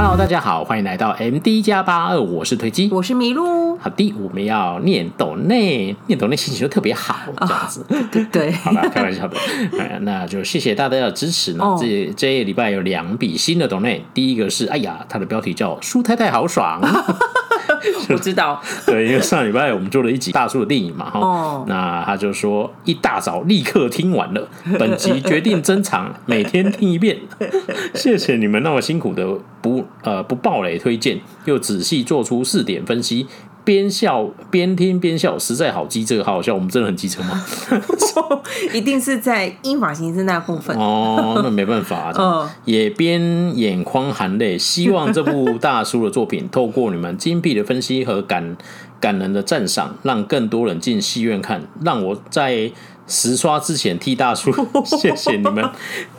Hello，大家好，欢迎来到 MD 加八二，我是推机，我是麋鹿。好的，我们要念抖内，念抖内心情就特别好，这样子。对 对，好了，开玩笑的。哎，那就谢谢大家的支持呢。这这一礼拜有两笔新的抖内，第一个是，哎呀，它的标题叫“舒太太好爽”。我知道，对，因为上礼拜我们做了一集大叔的电影嘛，哈、哦，那他就说一大早立刻听完了，本集决定珍藏，每天听一遍。谢谢你们那么辛苦的不呃不暴雷推荐，又仔细做出四点分析。边笑边听边笑，实在好机车，好好笑。我们真的很机车吗？一定是在英法形式那部分哦，那没办法、也边眼眶含泪，希望这部大叔的作品，透过你们精辟的分析和感感人的赞赏，让更多人进戏院看，让我在。实刷之前替大叔，谢谢你们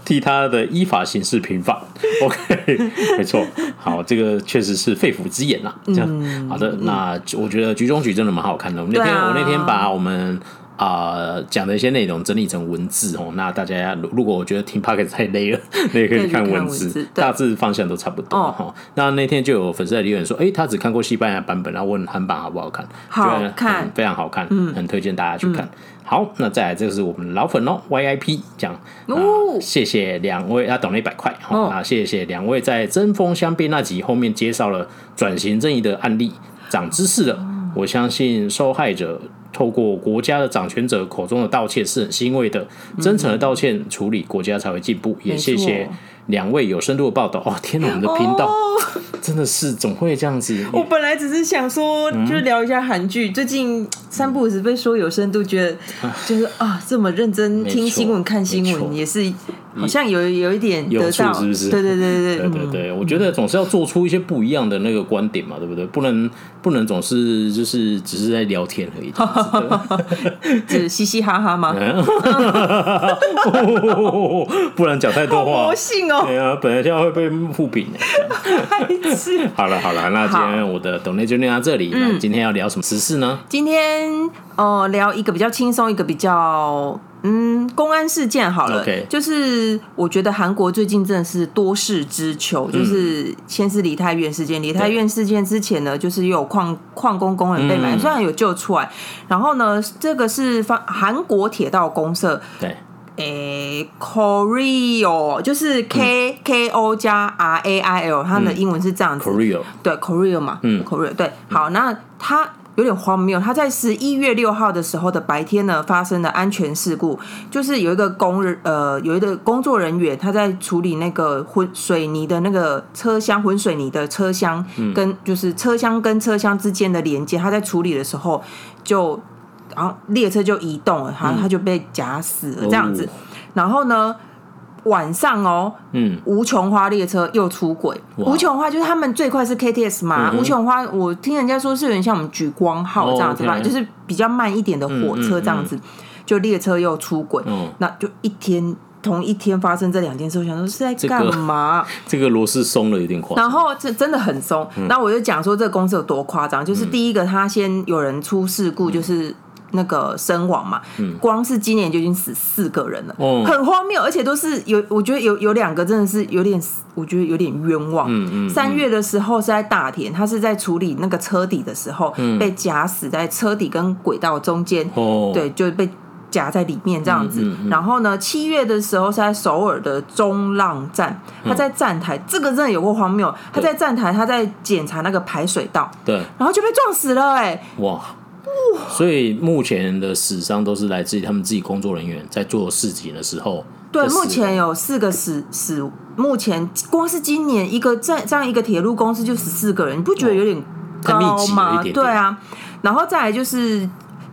替他的依法行事平反。OK，没错，好，这个确实是肺腑之言呐。这样，好的，那我觉得《局中局》真的蛮好看的。我那天，我那天把我们啊讲的一些内容整理成文字哦。那大家如果我觉得听 p o c k e t 太累了，那也可以看文字，大致方向都差不多哈。那那天就有粉丝在留言说，哎，他只看过西班牙版本，然后问韩版好不好看？好看，非常好看，嗯很推荐大家去看。好，那再来，就是我们老粉哦，VIP 讲，啊，谢谢两位，他懂了一百块，好，啊，谢谢两位在针锋相对那集后面介绍了转型正义的案例，长知识了。我相信受害者透过国家的掌权者口中的道歉是很欣慰的，真诚的道歉处理，国家才会进步。也谢谢。两位有深度的报道哦！天哪，我们的频道真的是总会这样子。我本来只是想说，就聊一下韩剧。最近三不五时被说有深度，觉得就是啊，这么认真听新闻、看新闻，也是好像有有一点得到，是不是？对对对对对对对，我觉得总是要做出一些不一样的那个观点嘛，对不对？不能不能总是就是只是在聊天而已，只 嘻嘻哈哈吗？不能讲太多话，魔性哦。对啊，本来就要会被互评。好了好了，那今天我的懂内就念到这里。那今天要聊什么时事呢？今天呃，聊一个比较轻松，一个比较嗯，公安事件好了。Okay. 就是我觉得韩国最近真的是多事之秋，就是先是梨泰院事件，梨泰院事件之前呢，就是又有矿矿工工人被埋，虽然有救出来，然后呢，这个是方韩国铁道公社对。诶、欸、Korea 就是 K、嗯、K O 加 R A I L，它的英文是这样子。Korea 对 Korea 嘛，嗯，Korea 对。好，那它有点荒谬，他在十一月六号的时候的白天呢，发生了安全事故，就是有一个工人呃，有一个工作人员他在处理那个混水泥的那个车厢，混水泥的车厢跟就是车厢跟车厢之间的连接，他在处理的时候就。然后列车就移动了，他他就被夹死了这样子。然后呢，晚上哦，嗯，无穷花列车又出轨。无穷花就是他们最快是 KTS 嘛，无穷花我听人家说是有点像我们莒光号这样子嘛，就是比较慢一点的火车这样子。就列车又出轨，那就一天同一天发生这两件事，我想说是在干嘛？这个螺丝松了有点夸张。然后这真的很松。那我就讲说这个公司有多夸张，就是第一个他先有人出事故，就是。那个身亡嘛，光是今年就已经死四个人了，哦、很荒谬，而且都是有，我觉得有有两个真的是有点，我觉得有点冤枉。三、嗯嗯、月的时候是在大田，他是在处理那个车底的时候，嗯、被夹死在车底跟轨道中间，哦、对，就被夹在里面这样子。嗯嗯嗯、然后呢，七月的时候是在首尔的中浪站，他在站台，嗯、这个真的有过荒谬，他在站台，他在检查那个排水道，对，然后就被撞死了、欸，哎，哇。所以目前的死伤都是来自于他们自己工作人员在做事情的时候。对，目前有四个死死，目前光是今年一个这这样一个铁路公司就十四个人，你不觉得有点高吗？对啊，然后再来就是。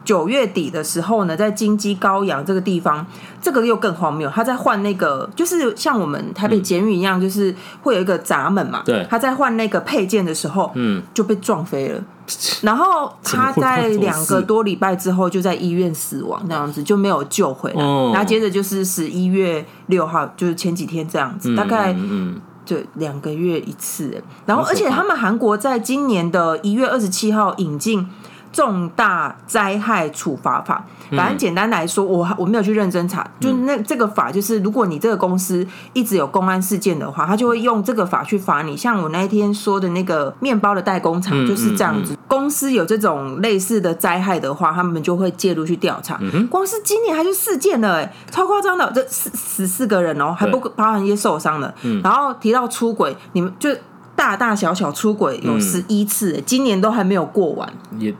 九月底的时候呢，在金鸡高阳这个地方，这个又更荒谬。他在换那个，就是像我们台北捷运一样，就是会有一个闸门嘛。对。他在换那个配件的时候，嗯，就被撞飞了。然后他在两个多礼拜之后就在医院死亡，那样子就没有救回来。然后接着就是十一月六号，就是前几天这样子，大概嗯，就两个月一次。然后而且他们韩国在今年的一月二十七号引进。重大灾害处罚法。反正简单来说，我我没有去认真查，就那这个法就是，如果你这个公司一直有公安事件的话，他就会用这个法去罚你。像我那一天说的那个面包的代工厂就是这样子，公司有这种类似的灾害的话，他们就会介入去调查。光是今年还是四件了，哎，超夸张的，这十十四个人哦，还不包含一些受伤的。然后提到出轨，你们就大大小小出轨有十一次，今年都还没有过完。也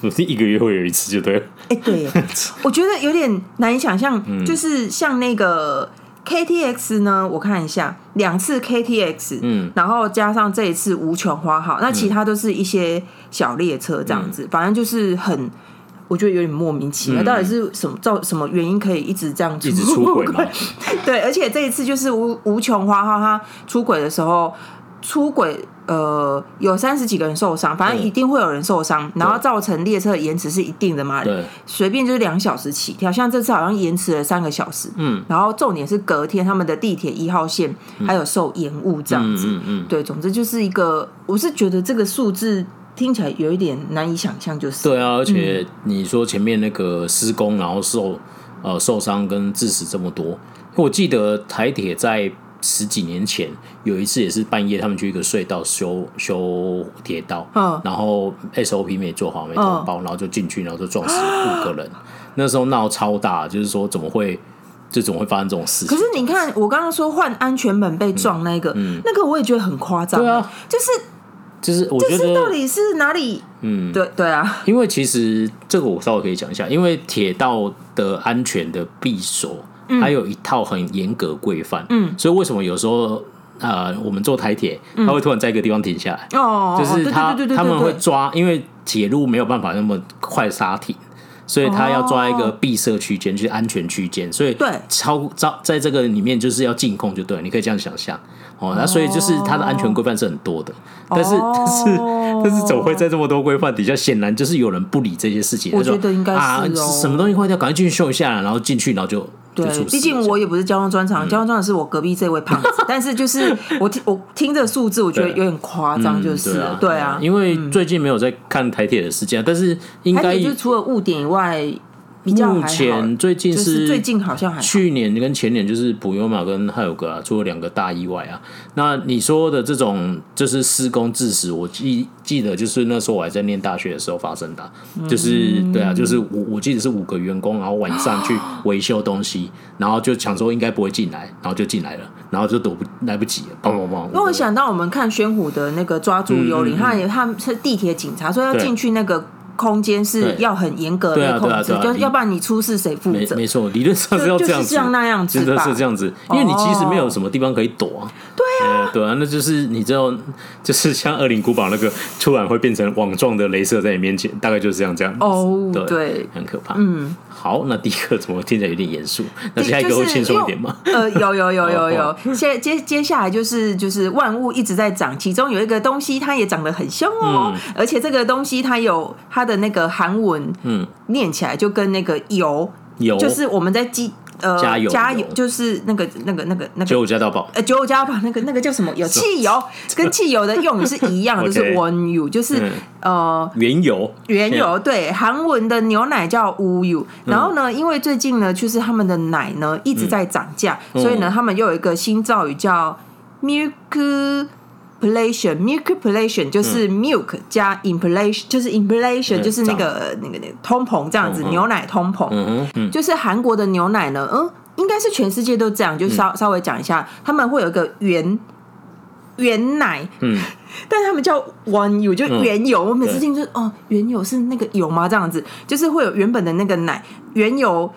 不 是一个月会有一次就对了。哎，对，我觉得有点难以想象，就是像那个 KTX 呢，我看一下，两次 KTX，嗯，然后加上这一次无穷花号，那其他都是一些小列车这样子，反正就是很。我觉得有点莫名其妙，到底是什么造什么原因可以一直这样一直出轨吗？对，而且这一次就是无无穷花号他出轨的时候出轨，呃，有三十几个人受伤，反正一定会有人受伤，然后造成列车的延迟是一定的嘛？对，随便就是两小时起跳，像这次好像延迟了三个小时，嗯，然后重点是隔天他们的地铁一号线还有受延误这样子，嗯嗯，对，总之就是一个，我是觉得这个数字。听起来有一点难以想象，就是。对啊，而且你说前面那个施工，然后受呃受伤跟致死这么多，我记得台铁在十几年前有一次也是半夜，他们去一个隧道修修铁道，嗯，然后 SOP 没做好，没通报，然后就进去，然后就撞死五个人，那时候闹超大，就是说怎么会就怎么会发生这种事情？可是你看，我刚刚说换安全门被撞那个，嗯，那个我也觉得很夸张，对啊，就是。就是我觉得到底是哪里？嗯，对对啊，因为其实这个我稍微可以讲一下，因为铁道的安全的闭锁，还有一套很严格规范，嗯，所以为什么有时候呃，我们坐台铁，他会突然在一个地方停下来，哦，就是他他们会抓，因为铁路没有办法那么快刹停，所以他要抓一个闭塞区间，就是安全区间，所以对。超在在这个里面就是要进控，就对，你可以这样想象。哦，那所以就是它的安全规范是很多的，但是但是但是怎么会在这么多规范？底下，显然就是有人不理这些事情。我觉得应该是啊，什么东西坏掉，赶快进去修一下，然后进去，然后就对。毕竟我也不是交通专长，交通专长是我隔壁这位胖子。但是就是我听我听这个数字，我觉得有点夸张，就是对啊。因为最近没有在看台铁的事件，但是应该就除了误点以外。目前最近是最近好像还去年跟前年就是普悠玛跟还有个啊，出了两个大意外啊。那你说的这种就是施工致死，我记记得就是那时候我还在念大学的时候发生的，就是对啊，就是我我记得是五个员工，然后晚上去维修东西，然后就想说应该不会进来，然后就进来了，然后就躲不来不及了，砰砰砰！因为我想到我们看宣虎的那个抓住幽灵，他他是地铁警察，所以要进去那个。空间是要很严格的控制，就要不然你出事谁负责？没错，理论上是要这样那样子，真的是这样子，因为你其实没有什么地方可以躲啊。对啊，对啊，那就是你知道，就是像《恶灵古堡》那个突然会变成网状的镭射在你面前，大概就是这样这样哦，对，很可怕。嗯，好，那第一个怎么听起来有点严肃？那下一个会轻松一点吗？呃，有有有有有，接接接下来就是就是万物一直在涨，其中有一个东西它也长得很凶哦，而且这个东西它有它的那个韩文，嗯，念起来就跟那个油油，就是我们在机呃加油。加油，就是那个那个那个那个。九五加到宝，呃九五加到宝那个那个叫什么？有汽油，跟汽油的用语是一样的，就是 wonyu，就是呃原油。原油。对，韩文的牛奶叫 uyu，然后呢，因为最近呢，就是他们的奶呢一直在涨价，所以呢，他们又有一个新造语叫 milk。Inflation，milkpulation 就是 milk 加 inflation，就是 inflation 就是那个那个那个通膨这样子，牛奶通膨，就是韩国的牛奶呢，嗯，应该是全世界都这样，就稍稍微讲一下，他们会有一个原原奶，嗯，但他们叫 wonyu 就原油，我每次听说哦，原油是那个油吗？这样子，就是会有原本的那个奶原油，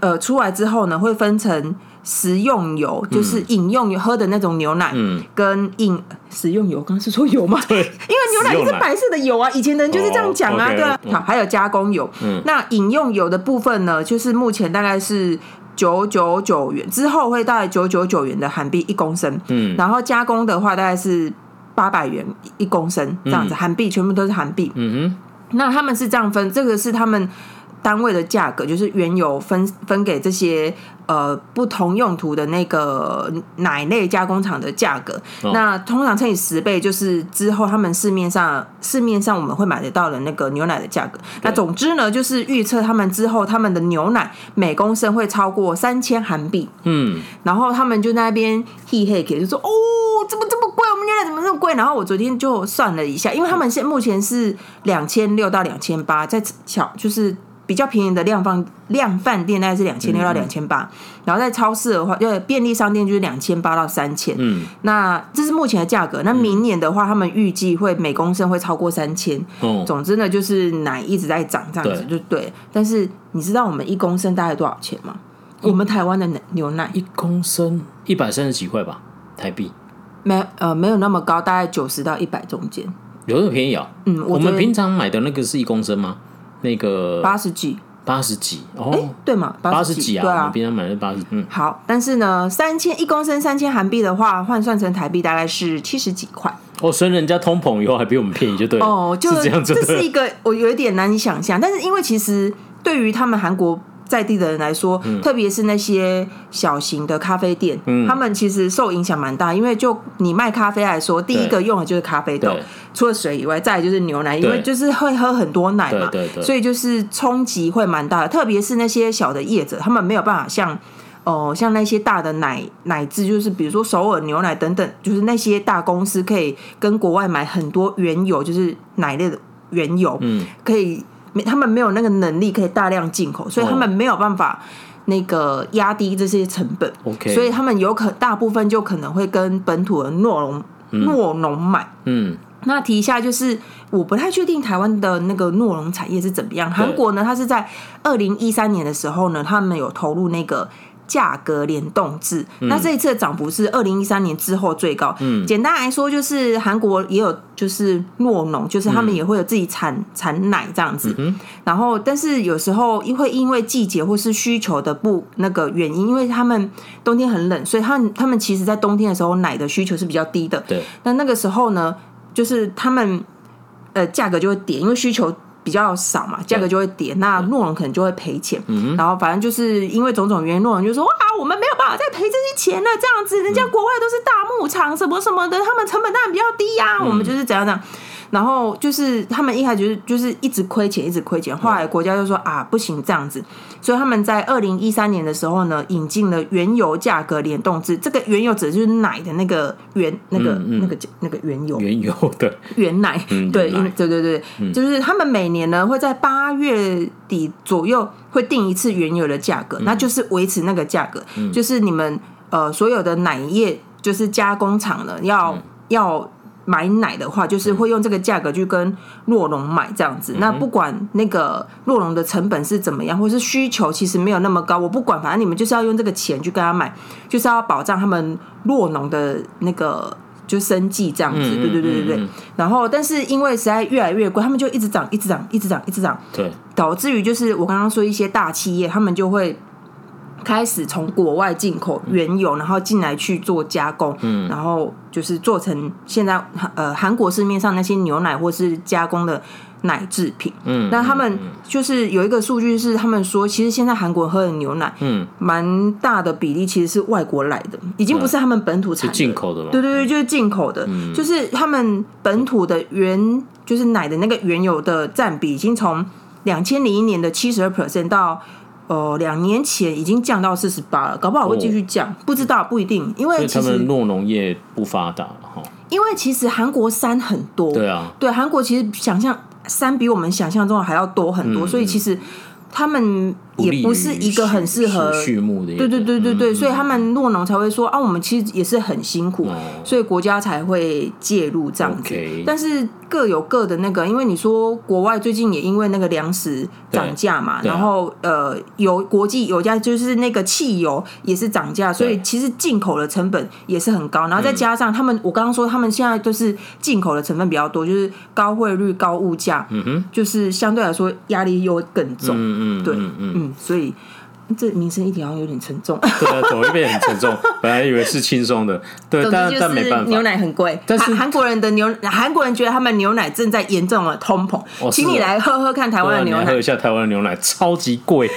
呃，出来之后呢，会分成。食用油就是饮用油喝的那种牛奶，嗯，跟饮食用油，刚刚是说油吗？对，因为牛奶是白色的油啊，以前的人就是这样讲啊，对啊。好，还有加工油，嗯，那饮用油的部分呢，就是目前大概是九九九元，之后会大概九九九元的韩币一公升，嗯，然后加工的话大概是八百元一公升这样子，韩币全部都是韩币，嗯哼，那他们是这样分，这个是他们。单位的价格，就是原油分分给这些呃不同用途的那个奶类加工厂的价格。哦、那通常乘以十倍，就是之后他们市面上市面上我们会买得到的那个牛奶的价格。那总之呢，就是预测他们之后他们的牛奶每公升会超过三千韩币。嗯，然后他们就那边嘿嘿给就说哦，怎么这么贵？我们牛奶怎么这么贵？然后我昨天就算了一下，因为他们现目前是两千六到两千八，在小就是。比较便宜的量贩量贩店大概是两千六到两千八，然后在超市的话，就便利商店就是两千八到三千。嗯，那这是目前的价格。那明年的话，他们预计会每公升会超过三千。哦，总之呢，就是奶一直在涨，这样子就对。但是你知道我们一公升大概多少钱吗？我们台湾的牛奶一公升一百三十几块吧，台币。没呃没有那么高，大概九十到一百中间。有那么便宜啊？嗯，我们平常买的那个是一公升吗？那个八十几，八十几哦，欸、对嘛，八十几啊，对啊，我平常买的八十，嗯，好，但是呢，三千一公升三千韩币的话，换算成台币大概是七十几块。哦，所以人家通膨以后还比我们便宜，就对了。哦，就是这样子，这是一个我有一点难以想象，但是因为其实对于他们韩国。在地的人来说，嗯、特别是那些小型的咖啡店，嗯、他们其实受影响蛮大。因为就你卖咖啡来说，第一个用的就是咖啡豆，除了水以外，再来就是牛奶，因为就是会喝很多奶嘛，对对对，所以就是冲击会蛮大的。特别是那些小的业者，他们没有办法像哦、呃，像那些大的奶奶制，就是比如说首尔牛奶等等，就是那些大公司可以跟国外买很多原油，就是奶类的原油，嗯，可以。他们没有那个能力可以大量进口，所以他们没有办法那个压低这些成本。OK，所以他们有可大部分就可能会跟本土的诺农诺农买。嗯，那提一下就是，我不太确定台湾的那个诺农产业是怎么样。韩国呢，它是在二零一三年的时候呢，他们有投入那个。价格联动制，嗯、那这一次的涨幅是二零一三年之后最高。嗯，简单来说就是韩国也有就是酪农，就是他们也会有自己产产奶这样子。嗯、然后，但是有时候因为因为季节或是需求的不那个原因，因为他们冬天很冷，所以他们他们其实在冬天的时候奶的需求是比较低的。对，那那个时候呢，就是他们呃价格就会跌，因为需求。比较少嘛，价格就会跌，那诺龙可能就会赔钱。嗯、然后反正就是因为种种原因，诺龙就说：“哇，我们没有办法再赔这些钱了，这样子，人家国外都是大牧场什么什么的，他们成本当然比较低呀、啊，嗯、我们就是怎样怎样。”然后就是他们一开始就是就是一直亏钱，一直亏钱。后来国家就说啊，不行这样子，所以他们在二零一三年的时候呢，引进了原油价格联动制。这个原油指的就是奶的那个原那个、嗯嗯、那个那个原油，原油的 原奶。嗯、对，奶对对对，嗯、就是他们每年呢会在八月底左右会定一次原油的价格，嗯、那就是维持那个价格，嗯、就是你们呃所有的奶业就是加工厂呢要、嗯、要。买奶的话，就是会用这个价格去跟洛农买这样子。嗯、那不管那个洛农的成本是怎么样，或是需求其实没有那么高，我不管，反正你们就是要用这个钱去跟他买，就是要保障他们洛农的那个就生计这样子。嗯、对对对对对。嗯、然后，但是因为实在越来越贵，他们就一直涨，一直涨，一直涨，一直涨。对。导致于就是我刚刚说一些大企业，他们就会。开始从国外进口原油，然后进来去做加工，嗯，然后就是做成现在呃韩国市面上那些牛奶或是加工的奶制品，嗯，那他们就是有一个数据是他们说，其实现在韩国喝的牛奶，嗯，蛮大的比例其实是外国来的，已经不是他们本土产的，进口的吗？对对对，就是进口的，嗯，就是他们本土的原就是奶的那个原油的占比，已经从两千零一年的七十二 percent 到。哦，两年前已经降到四十八了，搞不好会继续降，哦、不知道不一定，因为他们诺农业不发达哈。因为其实韩国山很多，对啊，对韩国其实想象山比我们想象中的还要多很多，嗯、所以其实他们。也不是一个很适合畜牧的，对对对对对，嗯、所以他们落农才会说啊，我们其实也是很辛苦，哦、所以国家才会介入这样子。但是各有各的那个，因为你说国外最近也因为那个粮食涨价嘛，然后呃，油国际油价就是那个汽油也是涨价，所以其实进口的成本也是很高，然后再加上他们，嗯、我刚刚说他们现在都是进口的成分比较多，就是高汇率、高物价，嗯哼，就是相对来说压力又更重，嗯嗯，对，嗯嗯。所以，这民生议题好像有点沉重。对啊，走一遍很沉重？本来以为是轻松的，对，但但没办法，牛奶很贵。但是韩国人的牛，韩国人觉得他们牛奶正在严重的通膨，请你来喝喝看台湾的牛奶，喝一下台湾的牛奶，超级贵。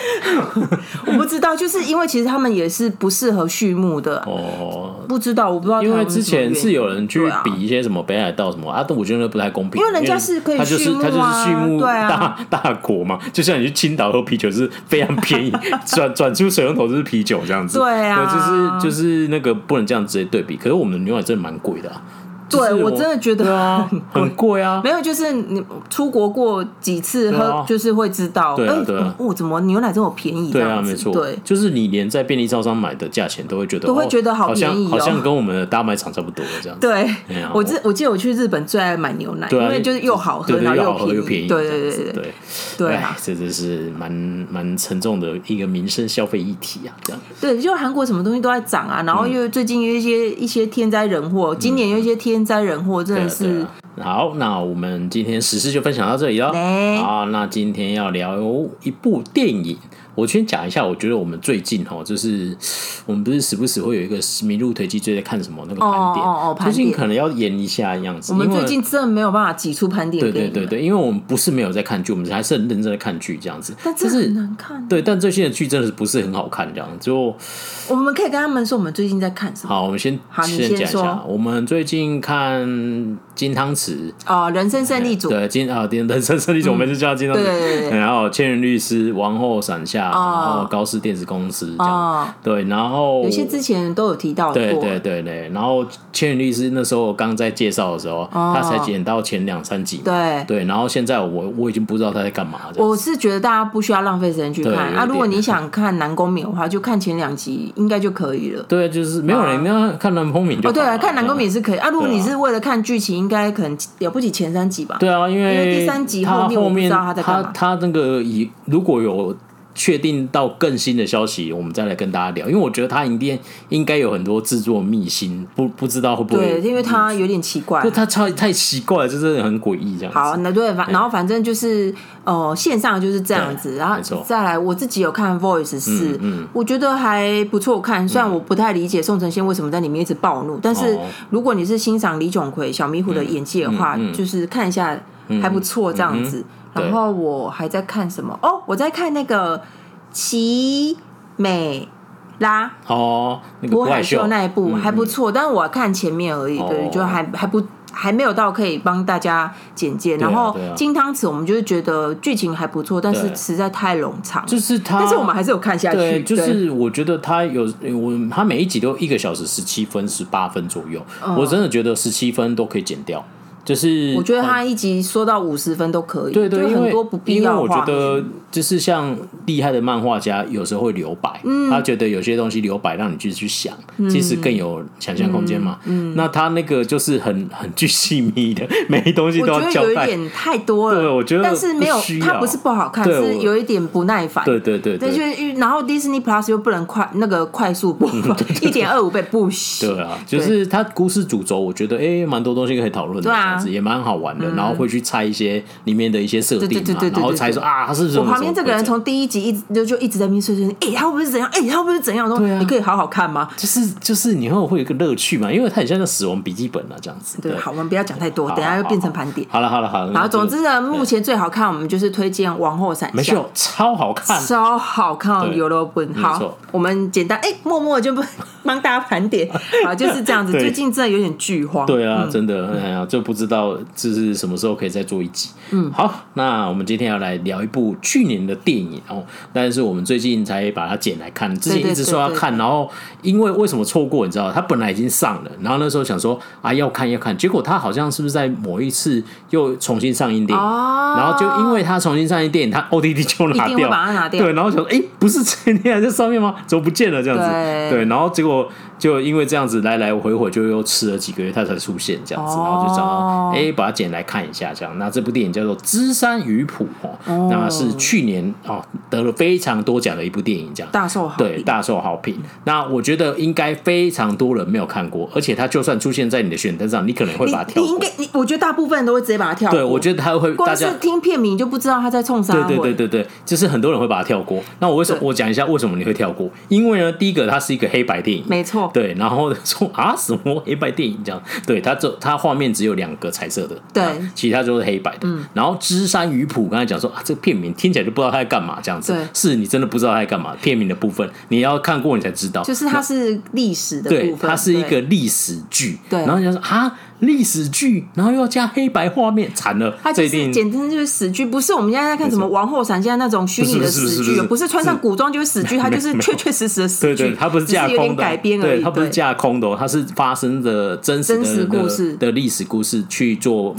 我不知道，就是因为其实他们也是不适合畜牧的哦。不知道，我不知道，因为之前是有人去比一些什么北海道什么啊，但我觉得不太公平，因为人家是可以畜牧啊，他就是畜牧大大国嘛，就像你去青岛喝啤酒是非常便宜，转转出水龙头就是啤酒这样子，对啊，就是就是那个不能这样直接对比，可是我们的牛奶真的蛮贵的啊。对，我真的觉得很贵啊！没有，就是你出国过几次喝，就是会知道。对对，哦，怎么牛奶这么便宜？对啊，没错，对，就是你连在便利超商买的价钱都会觉得，都会觉得好便宜，好像跟我们的大卖场差不多这样子。对，我记我记得我去日本最爱买牛奶，因为就是又好喝，然后又便宜。对对对对对，对啊，这真是蛮蛮沉重的一个民生消费议题啊，这样。对，就韩国什么东西都在涨啊，然后又最近有一些一些天灾人祸，今年有一些天。天灾人祸真的是好，那我们今天时事就分享到这里了。好，那今天要聊一部电影。我先讲一下，我觉得我们最近哈，就是我们不是时不时会有一个迷路推机最在看什么那个盘点，哦哦哦，最近可能要演一下样子。我们最近真的没有办法挤出盘点。对对对对，因为我们不是没有在看剧，我们还是很认真的看剧这样子。但这很难看。对，但最近的剧真的是不是很好看这样。就我们可以跟他们说，我们最近在看什么？好，我们先先讲一下，我们最近看金汤匙。哦，人生胜利组。对金啊，人生胜利组，我们就叫金汤匙。对，然后千人律师、王后伞下。然后高斯电子公司这样，对，然后有些之前都有提到过，对对对对。然后千人律师那时候刚在介绍的时候，他才剪到前两三集，对。对。然后现在我我已经不知道他在干嘛。我是觉得大家不需要浪费时间去看。啊，如果你想看南宫珉的话，就看前两集应该就可以了。对，就是没有人要看南宫敏就哦，对啊，看南宫敏是可以啊。如果你是为了看剧情，应该可能了不起前三集吧。对啊，因为第三集后面我不知道他在干嘛。他那个以如果有。确定到更新的消息，我们再来跟大家聊。因为我觉得他一定应该有很多制作秘辛，不不知道会不会？对，因为他有点奇怪，就他超太奇怪了，就是很诡异这样子。好，那对，反然后反正就是呃线上就是这样子，然后再来我自己有看 Voice 四，嗯，我觉得还不错看。虽然我不太理解宋承宪为什么在里面一直暴怒，但是如果你是欣赏李炯奎、小迷糊的演技的话，就是看一下还不错这样子。然后我还在看什么？哦，我在看那个奇美拉。哦，那个郭海秀那一部还不错，但是我看前面而已，对，就还还不还没有到可以帮大家简介。然后金汤匙，我们就是觉得剧情还不错，但是实在太冗长，就是他，但是我们还是有看下去。就是我觉得他有我，他每一集都一个小时十七分、十八分左右，我真的觉得十七分都可以剪掉。就是我觉得他一集说到五十分都可以，对对，很多不必要。因为我觉得就是像厉害的漫画家，有时候会留白，他觉得有些东西留白让你继续去想，其实更有想象空间嘛。嗯那他那个就是很很巨细密的，每一东西都要交代，有一点太多了。对，我觉得，但是没有，他不是不好看，是有一点不耐烦。对对对，那就然后 Disney Plus 又不能快那个快速播放，一点二五倍不行。对啊，就是他故事主轴，我觉得哎，蛮多东西可以讨论的。也蛮好玩的，然后会去猜一些里面的一些设定嘛，然后猜说啊，他是不是？我旁边这个人从第一集一直就就一直在那边碎碎念，哎，他会不会怎样？哎，他会不会怎样？说你可以好好看吗？就是就是，你会会有一个乐趣嘛，因为它很像个死亡笔记本啊，这样子。对，好，我们不要讲太多，等下又变成盘点。好了好了好了，好，总之呢，目前最好看，我们就是推荐《王后伞下》，没错，超好看，超好看，有了本。好，我们简单哎，默默就不帮大家盘点，好，就是这样子。最近真的有点剧荒，对啊，真的，哎呀，就不知道这是什么时候可以再做一集。嗯，好，那我们今天要来聊一部去年的电影哦，但是我们最近才把它剪来看，之前一直说要看，然后因为为什么错过？你知道，它本来已经上了，然后那时候想说啊要看要看，结果它好像是不是在某一次又重新上映电影，哦然后就因为它重新上映电影，它 OTT 就拿掉，把它拿掉，对，然后想说哎，不是 今天还在上面吗？怎么不见了？这样子，对，然后结果。就因为这样子来来回回，就又吃了几个月，他才出现这样子，然后就找到哎，把它捡来看一下这样。那这部电影叫做《芝山鱼谱》哦，那是去年哦得了非常多奖的一部电影，这样大受好对大受好评。那我觉得应该非常多人没有看过，而且他就算出现在你的选单上，你可能会把它跳过。你应该，你我觉得大部分人都会直接把它跳过。对，我觉得他会，光是听片名就不知道他在冲啥。对对对对对，就是很多人会把它跳过。那我为什么？我讲一下为什么你会跳过？因为呢，第一个它是一个黑白电影，没错。对，然后说啊什么黑白电影这样？对，它这它画面只有两个彩色的，对，其他就是黑白的。嗯。然后《芝山鱼谱》刚才讲说啊，这个片名听起来就不知道它在干嘛这样子。对，是你真的不知道它在干嘛。片名的部分你要看过你才知道，就是它是历史的部分，对，它是一个历史剧。对，然后就说啊。历史剧，然后又要加黑白画面，惨了！它就是简直就是死剧，不是我们现在在看什么王后伞，现在那种虚拟的死剧，不是穿上古装就是死剧，它就是确确实实的死剧。对对，它不是架空的，改编而已，它不是架空的，它是发生的真实的故事的历史故事去做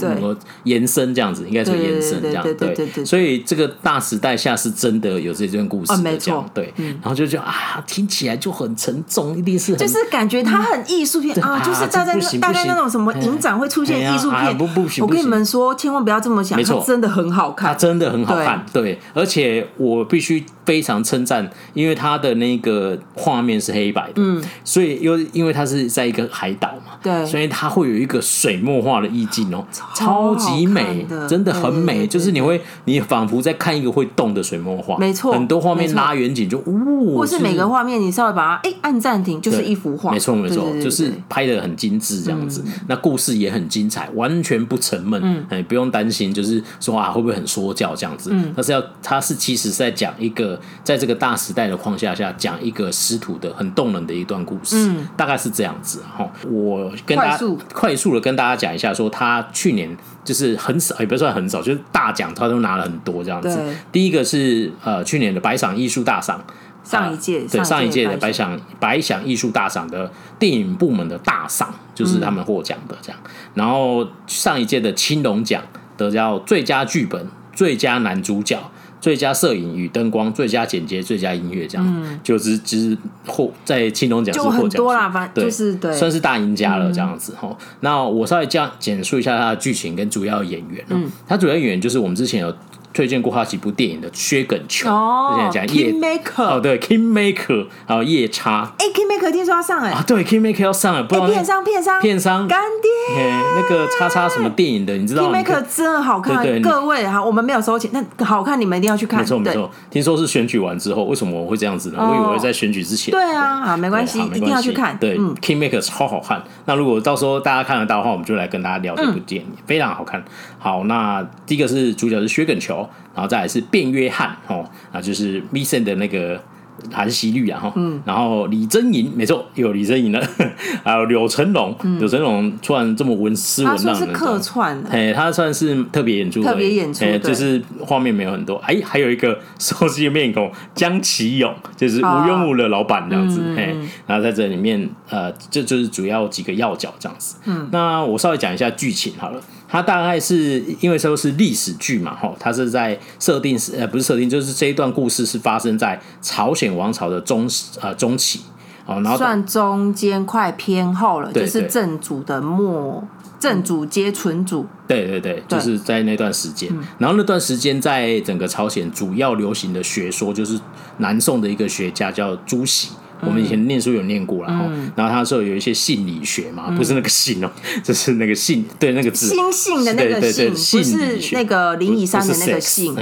延伸，这样子应该是延伸这样。对对对，所以这个大时代下是真的有这段故事，没错。对，然后就觉得啊，听起来就很沉重，一定是就是感觉它很艺术片啊，就是大概大概那种什么。影展会出现艺术片，我跟你们说，千万不要这么想，没错，真的很好看，它真的很好看，对，而且我必须非常称赞，因为它的那个画面是黑白的，嗯，所以又因为它是在一个海岛嘛，对，所以它会有一个水墨画的意境哦，超级美，真的很美，就是你会，你仿佛在看一个会动的水墨画，没错，很多画面拉远景就呜，或是每个画面你稍微把它哎按暂停，就是一幅画，没错没错，就是拍的很精致这样子，那故事也很精彩，完全不沉闷，嗯，哎，不用担心，就是说啊，会不会很说教这样子？嗯，他是要，他是其实是在讲一个，在这个大时代的框架下，讲一个师徒的很动人的一段故事，嗯，大概是这样子哈。我跟大家快速的跟大家讲一下，说他去年就是很少，也不算很少，就是大奖他都拿了很多这样子。第一个是呃去年的白赏艺术大赏。上一届对上一届的白想白想艺术大赏的电影部门的大赏，就是他们获奖的这样。然后上一届的青龙奖得叫最佳剧本、最佳男主角、最佳摄影与灯光、最佳剪接、最佳音乐这样，就是只获在青龙奖是获奖多啦，反正就是对，算是大赢家了这样子哈。那我稍微这样简述一下它的剧情跟主要演员，嗯，它主要演员就是我们之前有。推荐过他几部电影的薛耿求哦，讲 Kingmaker 哦，对 Kingmaker 还有夜叉，哎，Kingmaker 听说要上哎。啊，对 Kingmaker 要上了，不知道片商片商。片商。干爹，那个叉叉什么电影的，你知道 Kingmaker 真的好看，各位哈，我们没有收钱，但好看，你们一定要去看，没错没错。听说是选举完之后，为什么我会这样子呢？我以为在选举之前，对啊，啊，没关系，一定要去看，对，Kingmaker 超好看。那如果到时候大家看得到的话，我们就来跟大家聊这部电影，非常好看。好，那第一个是主角是薛耿球。然后再来是卞约翰哦，啊，就是 Mission 的那个韩熙律啊哈，嗯，然后李珍莹，没错，有李珍莹了，还有柳成龙，柳成龙突然这么文斯文浪，他是客串，哎，他算是特别演出，特别演出，就是画面没有很多，哎，还有一个 熟悉的面孔江启勇，就是无忧无的老板这样子，哎，然后在这里面，呃，这就是主要几个要角这样子，嗯，那我稍微讲一下剧情好了。它大概是因为说是历史剧嘛，哈，它是在设定是呃不是设定，就是这一段故事是发生在朝鲜王朝的中呃中期，哦，然后算中间快偏后了，就是正主的末，正主接存主，对对对，就是在那段时间，然后那段时间在整个朝鲜主要流行的学说就是南宋的一个学家叫朱熹。我们以前念书有念过了，嗯、然后他说有一些性理学嘛，嗯、不是那个性哦，就是那个性，对那个字，心性的那个性，不是那个林以山的那个性。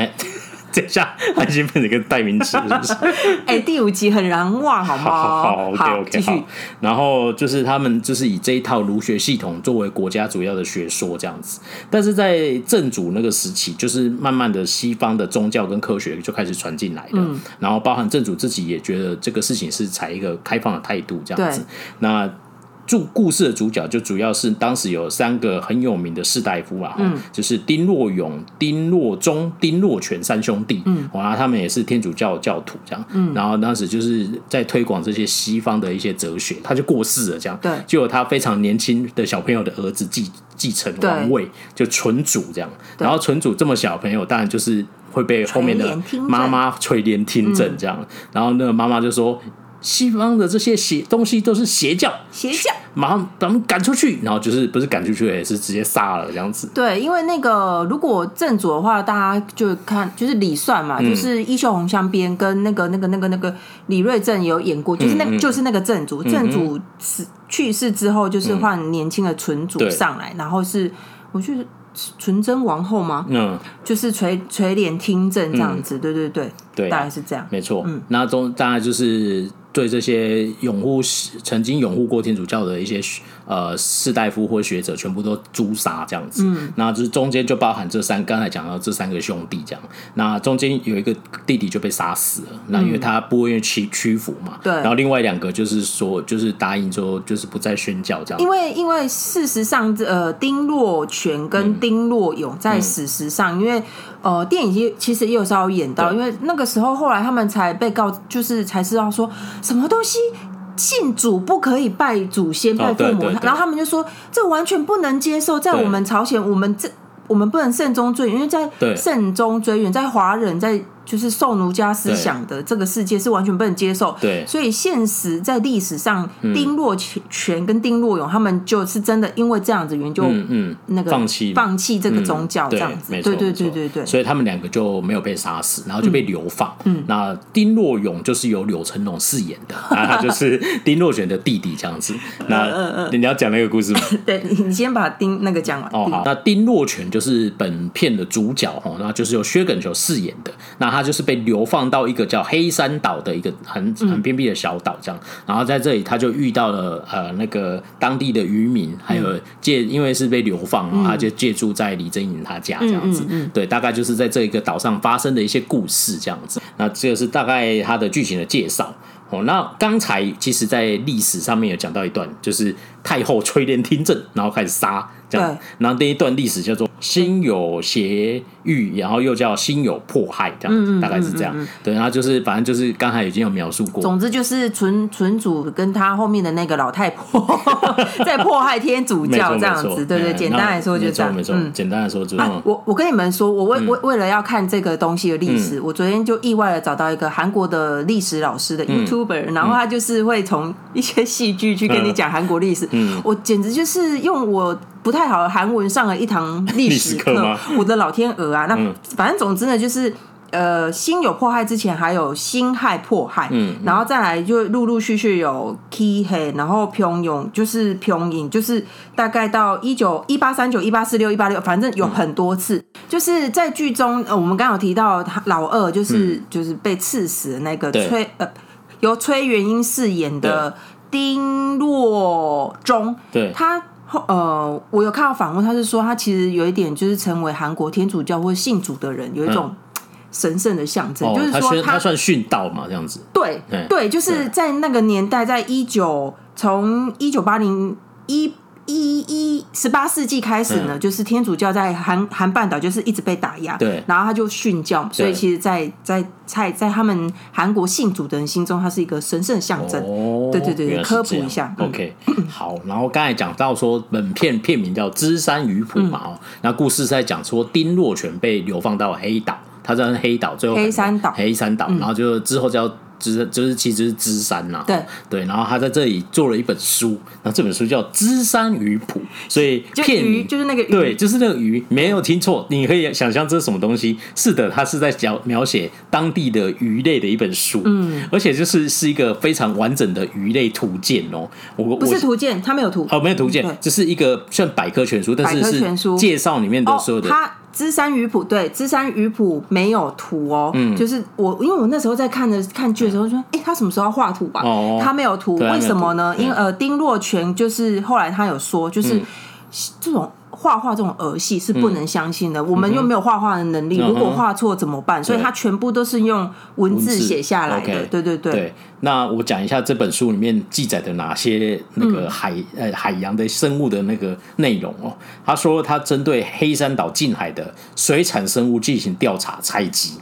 等一下，他已经变成一个代名词，是不是？哎、欸，第五集很难忘，好吗？好，好，OK，OK，继续。然后就是他们就是以这一套儒学系统作为国家主要的学说这样子，但是在正主那个时期，就是慢慢的西方的宗教跟科学就开始传进来了，嗯、然后包含正主自己也觉得这个事情是采一个开放的态度这样子，那。主故事的主角就主要是当时有三个很有名的士大夫啊，嗯，就是丁若勇、丁若中、丁若全三兄弟，嗯，然后他们也是天主教教徒这样，嗯，然后当时就是在推广这些西方的一些哲学，他就过世了这样，对，就有他非常年轻的小朋友的儿子继继承王位，就纯祖这样，然后纯祖这么小朋友，当然就是会被后面的妈妈垂帘听政这样，然后那个妈妈就说。西方的这些邪东西都是邪教，邪教，马上把他们赶出去，然后就是不是赶出去，也是直接杀了这样子。对，因为那个如果正主的话，大家就看就是李算嘛，嗯、就是《衣袖红香边》跟那个那个那个那个李瑞正有演过，就是那个、嗯嗯就是那个正主，正主死去世之后，就是换年轻的纯主上来，嗯、然后是我觉得纯真王后吗？嗯，就是垂垂帘听政这样子，对对，对，大概是这样，没错。嗯，那中大概就是。对这些拥护、曾经拥护过天主教的一些呃士大夫或学者，全部都诛杀这样子。嗯，那就是中间就包含这三，刚才讲到这三个兄弟这样。那中间有一个弟弟就被杀死了，那因为他不愿意屈屈服嘛。对。然后另外两个就是说，就是答应说，就是不再宣教这样。因为因为事实上，呃，丁若全跟丁若勇在史实上，嗯、因为。呃，电影其实也有稍微演到，因为那个时候后来他们才被告，就是才知道说什么东西信主不可以拜祖先、拜父母，然后他们就说这完全不能接受，在我们朝鲜，我们这我们不能慎终追远，因为在慎终追远，在华人在。就是受奴家思想的这个世界是完全不能接受，对，所以现实在历史上，丁若全跟丁若勇他们就是真的因为这样子原因就嗯那个放弃放弃这个宗教这样子，对对对对对，所以他们两个就没有被杀死，然后就被流放。嗯，那丁若勇就是由柳成龙饰演的，他就是 丁若全的弟弟这样子。那你要讲那个故事吗？对，你先把丁那个讲完。哦好，那丁若全就是本片的主角哦，那就是由薛耿球饰演的。那他就是被流放到一个叫黑山岛的一个很很偏僻的小岛，这样，然后在这里他就遇到了呃那个当地的渔民，还有借因为是被流放，然后他就借住在李珍颖他家这样子，对，大概就是在这一个岛上发生的一些故事这样子。那这个是大概他的剧情的介绍。哦。那刚才其实，在历史上面有讲到一段，就是太后垂帘听政，然后开始杀。这样，然后那一段历史叫做“心有邪欲”，然后又叫“心有迫害”，这样子大概是这样。对，然后就是反正就是刚才已经有描述过。总之就是纯纯主跟他后面的那个老太婆 在迫害天主教这样子。对对，简单来说就这样。没错，简单来说就这样。我我跟你们说，我为为为了要看这个东西的历史，我昨天就意外的找到一个韩国的历史老师的 YouTuber，然后他就是会从一些戏剧去跟你讲韩国历史。我简直就是用我。不太好的韩文上了一堂历史课，我的老天鹅啊！那反正总之呢，就是呃，心有迫害之前还有辛亥迫害，嗯，然后再来就陆陆续续有 Ki He，然后平勇就是平影，就是大概到一九一八三九一八四六一八六，反正有很多次，就是在剧中呃，我们刚刚有提到老二就是就是被刺死的那个崔呃，由崔元英饰演的丁若中，对他。呃，我有看到访问，他是说他其实有一点就是成为韩国天主教或信主的人有一种神圣的象征，嗯、就是说他，算殉道嘛，这样子。对对，对，就是在那个年代，在一九从一九八零一。一一十八世纪开始呢，嗯、就是天主教在韩韩半岛就是一直被打压，对，然后他就殉教，所以其实在，在在在在他们韩国信主的人心中，它是一个神圣象征。哦，对对对，科普一下。OK，好，然后刚才讲到说，本片片名叫《芝山鱼谱》嘛，哦、嗯，那故事是在讲说丁若泉被流放到黑岛，他在黑岛，最后黑山岛，黑山岛，然后就之后叫。知就是其实是芝山呐，对对，然后他在这里做了一本书，那这本书叫《芝山鱼谱》，所以片鱼就是那个鱼，对，就是那个鱼，没有听错，你可以想象这是什么东西？是的，他是在讲描写当地的鱼类的一本书，嗯，而且就是是一个非常完整的鱼类图鉴哦，我不是图鉴，他没有图，哦，没有图鉴，这是一个像百科全书，但是是介绍里面的所有的。知山鱼谱对，芝山鱼谱没有图哦，嗯，就是我因为我那时候在看的看剧的时候说，哎，他什么时候要画图吧？哦，他没有图，为什么呢？因为呃，丁若全就是后来他有说，就是这种。画画这种儿戏是不能相信的，嗯、我们又没有画画的能力，嗯、如果画错怎么办？嗯、所以它全部都是用文字写下来的。对对对，对。那我讲一下这本书里面记载的哪些那个海呃、嗯、海洋的生物的那个内容哦。他说他针对黑山岛近海的水产生物进行调查采集。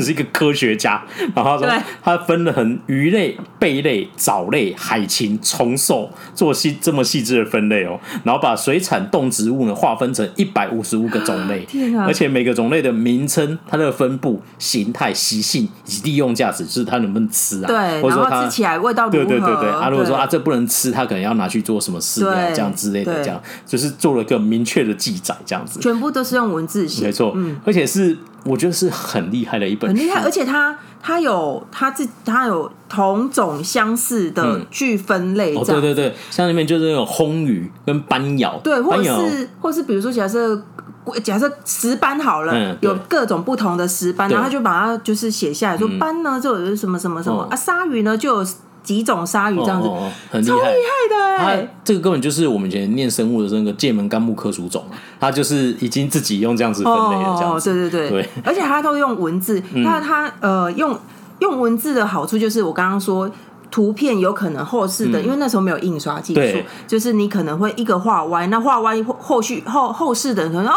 是一个科学家，然后他说他分了很鱼类、贝类、藻类、海禽、虫兽做细这么细致的分类哦，然后把水产动植物呢划分成一百五十五个种类，而且每个种类的名称、它的分布、形态、习性以及利用价值，就是它能不能吃啊？对，或者说它吃起来味道如何？对对对对啊，如果说啊这不能吃，它可能要拿去做什么饲料这样之类的，这样就是做了个明确的记载，这样子全部都是用文字写，没错，嗯，而且是。我觉得是很厉害的一本书，很厉害，而且它它有它自它有同种相似的具分类，哦，对对对，像里面就是那种魟鱼跟斑咬，对，或者是或是比如说假设假设石斑好了，有各种不同的石斑，然后他就把它就是写下来说斑呢就有什么什么什么啊，鲨鱼呢就有。几种鲨鱼这样子，哦哦、很厉害，超厉害的哎！这个根本就是我们以前念生物的那个界门纲目科属种，它就是已经自己用这样子分类了，这样子。哦、对对对，对。而且它都用文字，那他呃用用文字的好处就是我刚刚说图片有可能后世的，嗯、因为那时候没有印刷技术，就是你可能会一个画歪，那画歪后后续后后世的人可能哦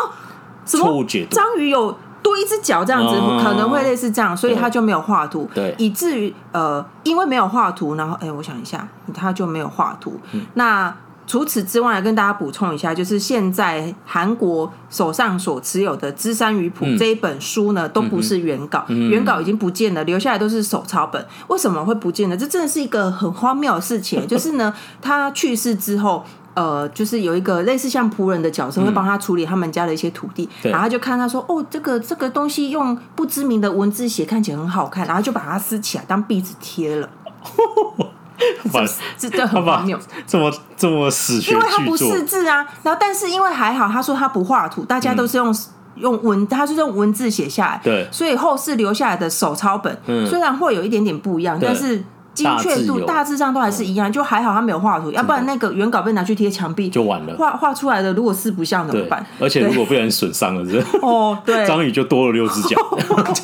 什么章鱼有。多一只脚这样子可能会类似这样，所以他就没有画图，对，以至于呃，因为没有画图，然后哎，我想一下，他就没有画图。那除此之外，跟大家补充一下，就是现在韩国手上所持有的《芝山鱼谱》这一本书呢，都不是原稿，原稿已经不见了，留下来都是手抄本。为什么会不见呢？这真的是一个很荒谬的事情。就是呢，他去世之后。呃，就是有一个类似像仆人的角色，会帮他处理他们家的一些土地，嗯、然后他就看他说，哦，这个这个东西用不知名的文字写，看起来很好看，然后就把它撕起来当壁纸贴了。这这很荒谬，这么这么死学，因为他不识字啊。然后，但是因为还好，他说他不画图，大家都是用、嗯、用文，他是用文字写下来，对，所以后世留下来的手抄本，嗯、虽然会有一点点不一样，但是。精确度大致上都还是一样，就还好他没有画图，要不然那个原稿被拿去贴墙壁就完了。画画出来的如果四不像怎么办？而且如果被人损伤了，是 哦，对，章鱼就多了六只脚。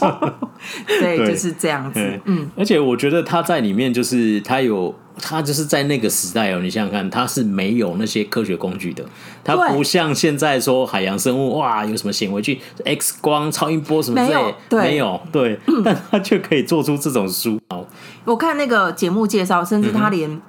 对，就是这样子。嗯，而且我觉得他在里面就是他有。他就是在那个时代哦，你想想看，他是没有那些科学工具的，他不像现在说海洋生物哇，有什么显微镜、X 光、超音波什么之类，没有，对，但他却可以做出这种书。我看那个节目介绍，甚至他连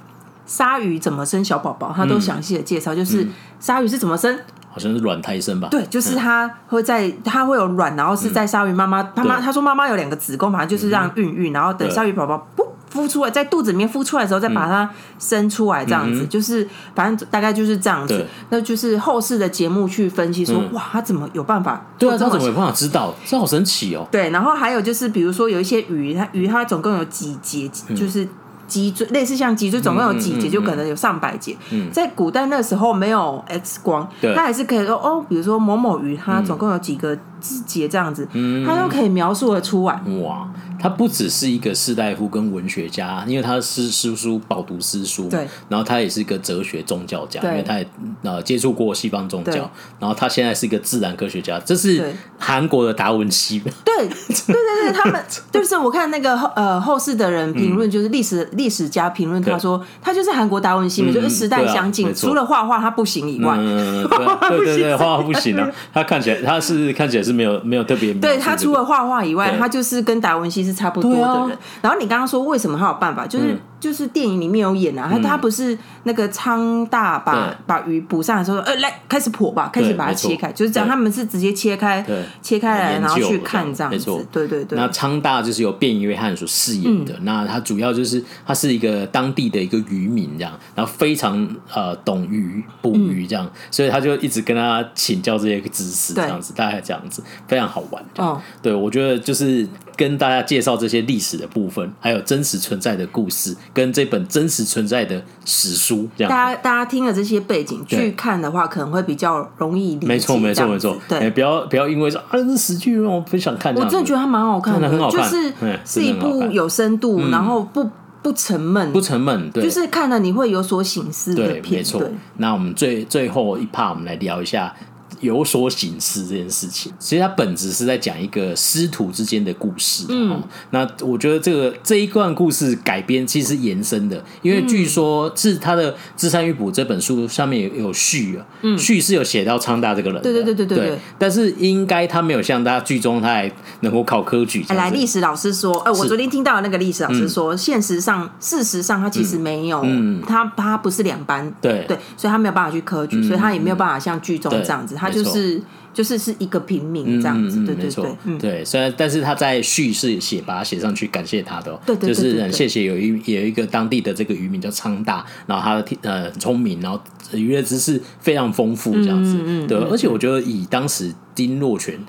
鲨鱼怎么生小宝宝，他都详细的介绍，就是鲨鱼是怎么生，好像是卵胎生吧？对，就是他会在，他会有卵，然后是在鲨鱼妈妈，他妈他说妈妈有两个子宫，反正就是让孕育，然后等鲨鱼宝宝不。孵出来，在肚子里面孵出来的时候，再把它生出来，这样子，就是反正大概就是这样子。那就是后世的节目去分析说，哇，他怎么有办法？对啊，他怎么有办法知道？这好神奇哦。对，然后还有就是，比如说有一些鱼，它鱼它总共有几节，就是脊椎，类似像脊椎，总共有几节，就可能有上百节。在古代那时候没有 X 光，它还是可以说哦，比如说某某鱼，它总共有几个肢节这样子，他都可以描述的出来。哇。他不只是一个士大夫跟文学家，因为他是诗诗书饱读诗书，对，然后他也是一个哲学宗教家，因为他也呃接触过西方宗教，然后他现在是一个自然科学家，这是韩国的达文西。对对对对，他们 就是我看那个后呃后世的人评论，就是历史历史家评论，他说他就是韩国达文西，就是时代相近，除了画画他不行以外，对对对，画画不行啊，他看起来他是看起来是没有没有特别，对他除了画画以外，他就是跟达文西是。差不多的人，然后你刚刚说为什么他有办法，就是。就是电影里面有演啊，他他不是那个昌大把把鱼捕上来说，呃，来开始剖吧，开始把它切开，就是这样。他们是直接切开，切开来然后去看这样子。对对对。那昌大就是由卞约翰所饰演的，那他主要就是他是一个当地的一个渔民这样，然后非常呃懂鱼捕鱼这样，所以他就一直跟他请教这些知识这样子，大概这样子非常好玩。哦，对我觉得就是跟大家介绍这些历史的部分，还有真实存在的故事。跟这本真实存在的史书，这样大家大家听了这些背景去看的话，可能会比较容易理解。没错，没错，没错。对，不要不要因为说啊，这史剧让我不想看。我真的觉得它蛮好看的，很好看，就是是一部有深度，然后不不沉闷，不沉闷，对，就是看了你会有所醒思的片。没错。那我们最最后一趴，我们来聊一下。有所省思这件事情。其实它本质是在讲一个师徒之间的故事。嗯，那我觉得这个这一段故事改编其实是延伸的，因为据说是他的《资山玉谱》这本书上面有有序啊，嗯，序是有写到昌大这个人。对对对对对对。但是应该他没有像大家剧中他还能够考科举。来，历史老师说，呃，我昨天听到那个历史老师说，现实上事实上他其实没有，嗯，他他不是两班，对。对，所以他没有办法去科举，所以他也没有办法像剧中这样子，他就是。就是是一个平民这样子，对对对，嗯、对。虽然但是他在叙事写把它写上去，感谢他的、喔，对对就是很谢谢有一有一个当地的这个渔民叫昌大，然后他的呃很聪明，然后渔业知识非常丰富这样子，嗯对。而且我觉得以当时丁若权。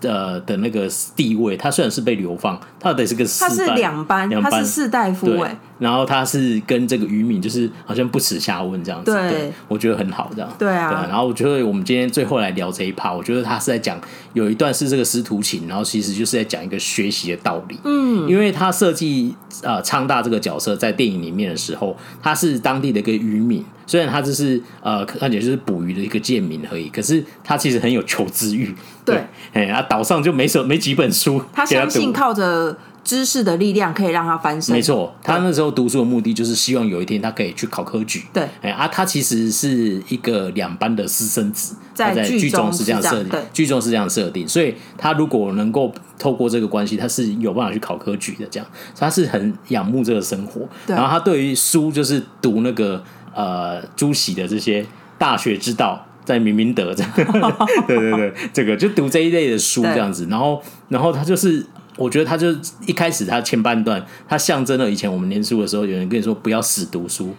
的的那个地位，他虽然是被流放，他得是个他是两班，两班他是士大夫哎，然后他是跟这个渔民就是好像不耻下问这样子，对，对，我觉得很好这样，对啊。对，然后我觉得我们今天最后来聊这一趴，我觉得他是在讲有一段是这个师徒情，然后其实就是在讲一个学习的道理，嗯，因为他设计呃昌大这个角色在电影里面的时候，他是当地的一个渔民。虽然他只是呃，看起来就是捕鱼的一个贱民而已，可是他其实很有求知欲。对，哎，啊，岛上就没什没几本书，他相信靠着知识的力量可以让他翻身。没错，他那时候读书的目的就是希望有一天他可以去考科举。对，哎啊，他其实是一个两班的私生子，在剧中是这样设定，剧中是这样设定，所以他如果能够透过这个关系，他是有办法去考科举的。这样，他是很仰慕这个生活，然后他对于书就是读那个。呃，朱熹的这些大学之道，在明明德这样，对对对，这个就读这一类的书这样子，然后，然后他就是，我觉得他就一开始他前半段，他象征了以前我们念书的时候，有人跟你说不要死读书。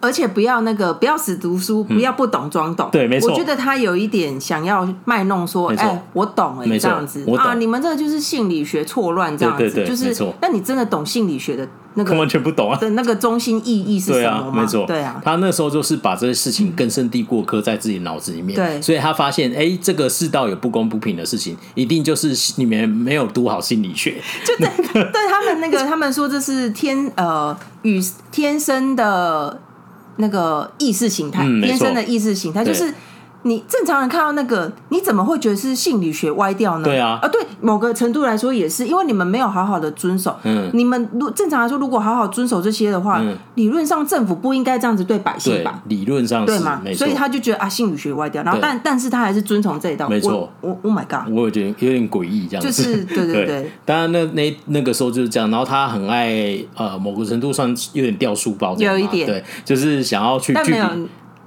而且不要那个，不要死读书，不要不懂装懂。对，没错。我觉得他有一点想要卖弄，说，哎，我懂哎，这样子啊，你们这个就是性理学错乱这样子，就是。那你真的懂性理学的那个？完全不懂啊。的那个中心意义是什么吗？没错，对啊。他那时候就是把这些事情根深蒂固刻在自己脑子里面，对。所以他发现，哎，这个世道有不公不平的事情，一定就是里面没有读好心理学。就 对，对他们那个，他们说这是天呃与天生的。那个意识形态，嗯、天生的意识形态就是。你正常人看到那个，你怎么会觉得是性理学歪掉呢？对啊，啊，对，某个程度来说也是，因为你们没有好好的遵守。嗯，你们如正常来说，如果好好遵守这些的话，嗯、理论上政府不应该这样子对百姓吧？理论上是对吗？所以他就觉得啊，性理学歪掉，然后但但是他还是遵从这一道。没错，我 Oh my God，我也觉得有点诡异，这样子。就是对对 对，当然那那那个时候就是这样，然后他很爱呃，某个程度上有点掉书包，有一点，对，就是想要去。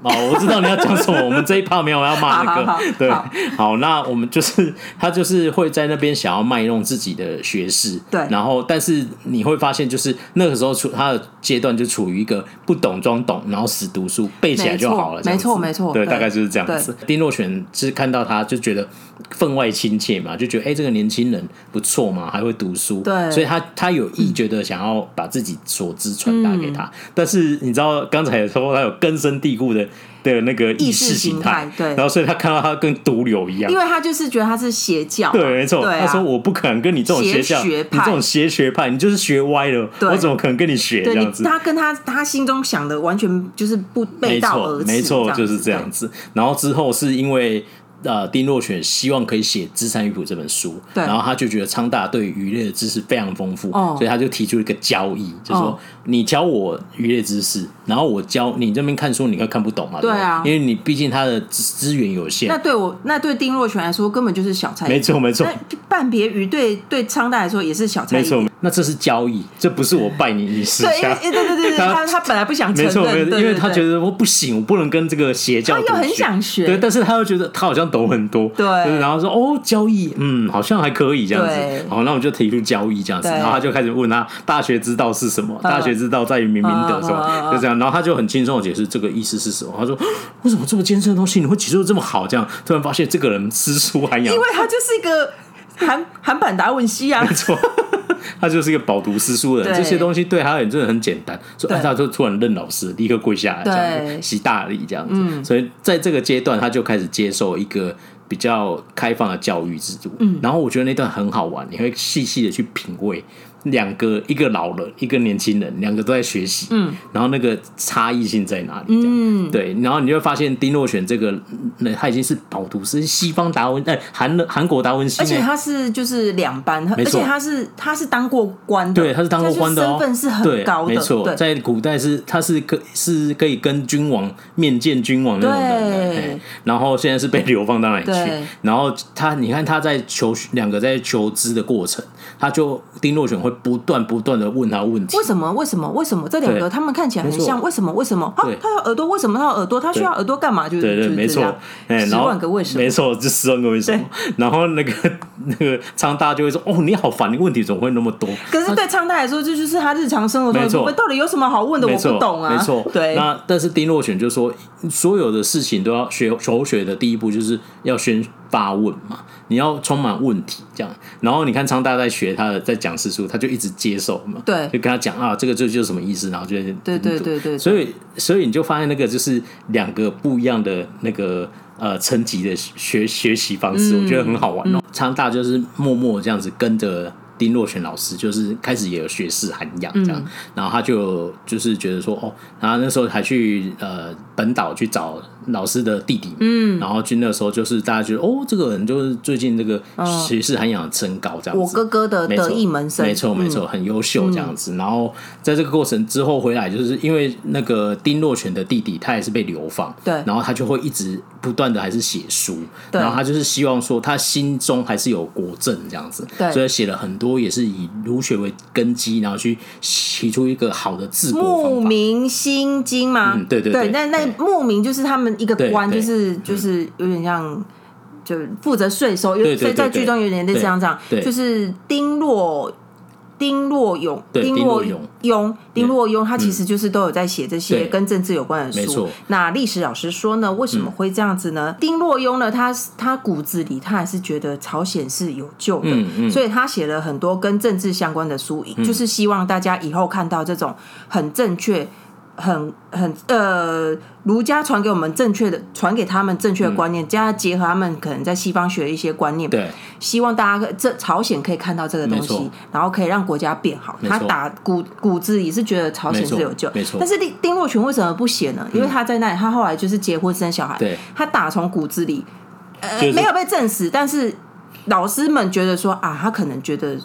哦，我知道你要讲什么。我们这一趴没有要骂那个，好好好对，好，好，那我们就是他就是会在那边想要卖弄自己的学识，对，然后但是你会发现，就是那个时候处他的阶段就处于一个不懂装懂，然后死读书背起来就好了，没错没错，对，大概就是这样子。丁若璇是看到他就觉得分外亲切嘛，就觉得哎、欸，这个年轻人不错嘛，还会读书，对，所以他他有意觉得想要把自己所知传达给他，嗯、但是你知道刚才也说他有根深蒂固的。的那个意识形态，对，然后所以他看到他跟毒瘤一样，因为他就是觉得他是邪教，对，没错。他说我不可能跟你这种邪教，你这种邪学派，你就是学歪了，我怎么可能跟你学这样子？他跟他他心中想的完全就是不背道而驰，没错，就是这样子。然后之后是因为。呃，丁若权希望可以写《资产与谱》这本书，对然后他就觉得昌大对渔业的知识非常丰富，哦、所以他就提出一个交易，就说、哦、你教我渔业知识，然后我教你这边看书，你会看不懂嘛？对啊，因为你毕竟他的资源有限。那对我，那对丁若权来说根本就是小菜。没错没错。半别鱼对对昌大来说也是小菜。没错，那这是交易，这不是我拜你，你私下。对对对对，他他本来不想承认，没错，因为他觉得我不行，我不能跟这个邪教。他又很想学，对，但是他又觉得他好像。懂很多，对，然后说哦，交易，嗯，好像还可以这样子，好，那我就提出交易这样子，然后他就开始问他大学之道是什么？大学之道在于明明德，是吧？就这样，然后他就很轻松的解释这个意思是什么。他说为什么这么艰深的东西你会解释的这么好？这样突然发现这个人知书涵养，因为他就是一个 韩韩版达文西啊，没错。他就是一个饱读诗书的人，这些东西对他而言真的很简单，所以他就突然认老师，立刻跪下来，这样子行大礼，这样子。所以在这个阶段，他就开始接受一个比较开放的教育制度。嗯，然后我觉得那段很好玩，你会细细的去品味两个一个老人，一个年轻人，两个都在学习，嗯，然后那个差异性在哪里？嗯，对，然后你就会发现丁若选这个，那他已经是饱读，是西方达文，哎，韩韩国达文西，而且他是就是两班，而且他是他是当过官的，对，他是当过官的，身份是很高的，没错，在古代是他是可是可以跟君王面见君王那种人，然后现在是被流放到哪里去？然后他，你看他在求两个在求知的过程，他就丁若选会不断不断的问他问题，为什么？为什么？为什么？这两个他们看起来很像，为什么？为什么？啊，他有耳朵，为什么他有耳朵？他需要耳朵干嘛？就是对对，没错，哎，十万个为什么？没错，这十万个为什么？然后那个 那个昌大就会说：“哦，你好烦，你问题怎么会那么多？”可是对昌大来说，这就是他日常生活中，到底有什么好问的？我不懂啊。没错，对。那但是丁若选就说，所有的事情都要学求学的第一步就是要先发问嘛，你要充满问题这样。然后你看昌大在学他的在讲师书，他就一直接受嘛，对，就跟他讲啊，这个就就是什么意思，然后就对对对对。所以所以你就发现那个就是两个不一样的那个呃层级的学学习方式，我觉得很好玩哦。昌大就是默默这样子跟着。丁若璇老师就是开始也有学识涵养这样，嗯、然后他就就是觉得说哦，然后那时候还去呃本岛去找老师的弟弟，嗯，然后去那时候就是大家觉得哦，这个人就是最近这个学识涵养增高这样子，我哥哥的得意门生，没错没错，很优秀这样子。嗯、然后在这个过程之后回来，就是因为那个丁若泉的弟弟他也是被流放，对，然后他就会一直不断的还是写书，对。然后他就是希望说他心中还是有国政这样子，对，所以写了很多也是以儒学为根基，然后去提出一个好的治国方法。牧民心经吗？嗯，对对对，那，那那牧民就是他们。一个官就是就是有点像，就负责税收，所以在剧中有点类似这样讲，就是丁若丁若勇，丁若庸，丁若庸，他其实就是都有在写这些跟政治有关的书。那历史老师说呢，为什么会这样子呢？丁若庸呢，他他骨子里他还是觉得朝鲜是有救的，所以他写了很多跟政治相关的书，就是希望大家以后看到这种很正确。很很呃，儒家传给我们正确的，传给他们正确的观念，加结合他们可能在西方学的一些观念，对，希望大家这朝鲜可以看到这个东西，然后可以让国家变好。他打骨骨子里是觉得朝鲜是有救，没错。但是丁丁若群为什么不写呢？因为他在那里，他后来就是结婚生小孩，对，他打从骨子里，呃，没有被证实，但是老师们觉得说啊，他可能觉得。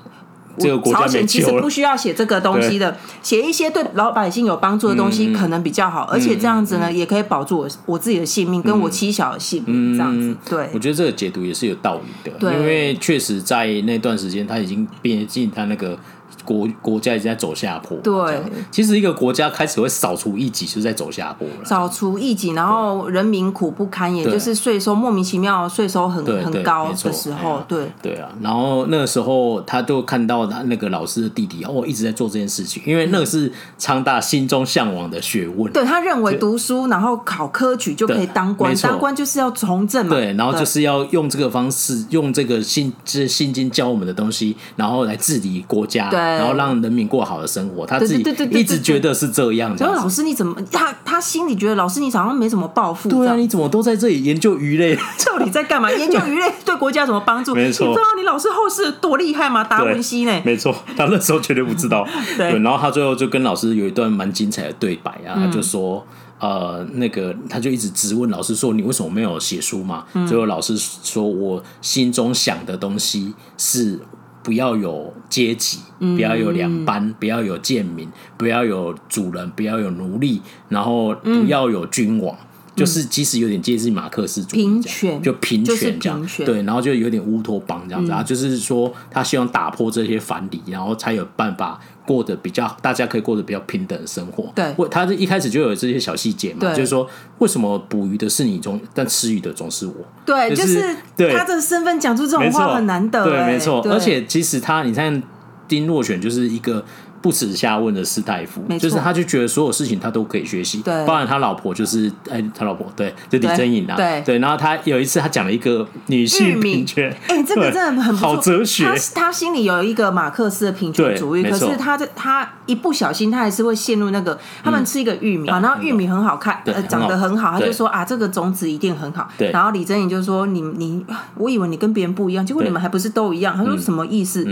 这个朝鲜其实不需要写这个东西的，写一些对老百姓有帮助的东西可能比较好，而且这样子呢，也可以保住我我自己的性命跟我妻小的性命，这样子。对，我觉得这个解读也是有道理的，因为确实在那段时间他已经变进他那个。国国家已经在走下坡。对，其实一个国家开始会扫除异己，就是在走下坡了。扫除异己，然后人民苦不堪，言就是税收莫名其妙，税收很很高的时候，对对啊。然后那个时候，他就看到他那个老师的弟弟哦，一直在做这件事情，因为那个是昌大心中向往的学问。对，他认为读书，然后考科举就可以当官，当官就是要从政嘛。对，然后就是要用这个方式，用这个心这心经教我们的东西，然后来治理国家。对。然后让人民过好的生活，他自己一直觉得是这样。然后老师你怎么？他他心里觉得老师你好像没什么抱负。对啊，你怎么都在这里研究鱼类？到底在干嘛？研究鱼类对国家有什么帮助？没错。你知道你老师后世多厉害吗？达文西呢？没错，他那时候绝对不知道。对。然后他最后就跟老师有一段蛮精彩的对白啊，他就说呃，那个他就一直质问老师说，你为什么没有写书嘛？最后老师说，我心中想的东西是。不要有阶级，不要有两班，嗯、不要有贱民，不要有主人，不要有奴隶，然后不要有君王，嗯、就是即使有点接近马克思主义，平权就平权这样，对，然后就有点乌托邦这样子啊，嗯、就是说他希望打破这些藩篱，然后才有办法。过得比较，大家可以过得比较平等的生活。对，他一开始就有这些小细节嘛，就是说，为什么捕鱼的是你，总但吃鱼的总是我？对，就是他的身份讲出这种话很难得。对，没错。而且其实他，你看丁若选就是一个。不耻下问的士大夫，就是他就觉得所有事情他都可以学习，对，包含他老婆就是哎，他老婆对，就李珍颖啊，对对。然后他有一次他讲了一个女性平权，哎，这个真的很好哲学。他他心里有一个马克思的平权主义，可是他他一不小心他还是会陷入那个，他们吃一个玉米啊，然后玉米很好看，呃，长得很好，他就说啊，这个种子一定很好。对。然后李珍颖就说你你，我以为你跟别人不一样，结果你们还不是都一样？他说什么意思？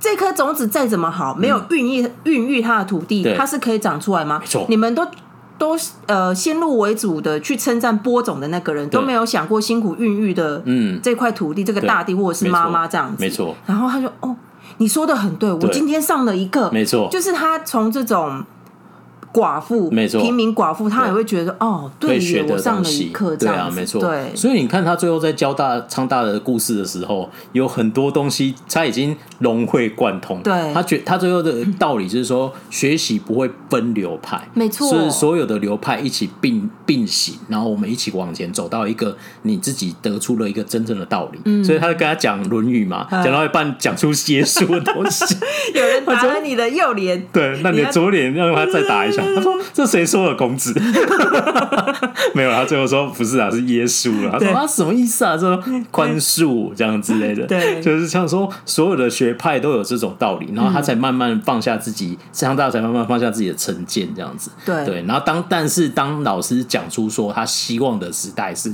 这颗种子再怎么好，没有孕育孕育它的土地，它是可以长出来吗？没错，你们都都呃先入为主的去称赞播种的那个人，都没有想过辛苦孕育的嗯。这块土地，这个大地或者是妈妈这样子，没错。然后他就哦，你说的很对，我今天上了一个，没错，就是他从这种。寡妇，没错，平民寡妇，她也会觉得哦，对，我上了一课，对啊，没错，对。所以你看，他最后在教大昌大的故事的时候，有很多东西他已经融会贯通。对，他觉他最后的道理就是说，学习不会分流派，没错，是所有的流派一起并并行，然后我们一起往前走到一个你自己得出了一个真正的道理。嗯，所以他就跟他讲《论语》嘛，讲到一半讲出耶稣的东西，有人打了你的右脸，对，那你的左脸让他再打一下。他说：“这谁说的公子？没有，他最后说不是啊，是耶稣了。他说啊，什么意思啊？这宽恕这样之类的，对，就是像说所有的学派都有这种道理，然后他才慢慢放下自己，这样大家才慢慢放下自己的成见，这样子。对对，然后当但是当老师讲出说他希望的时代是。”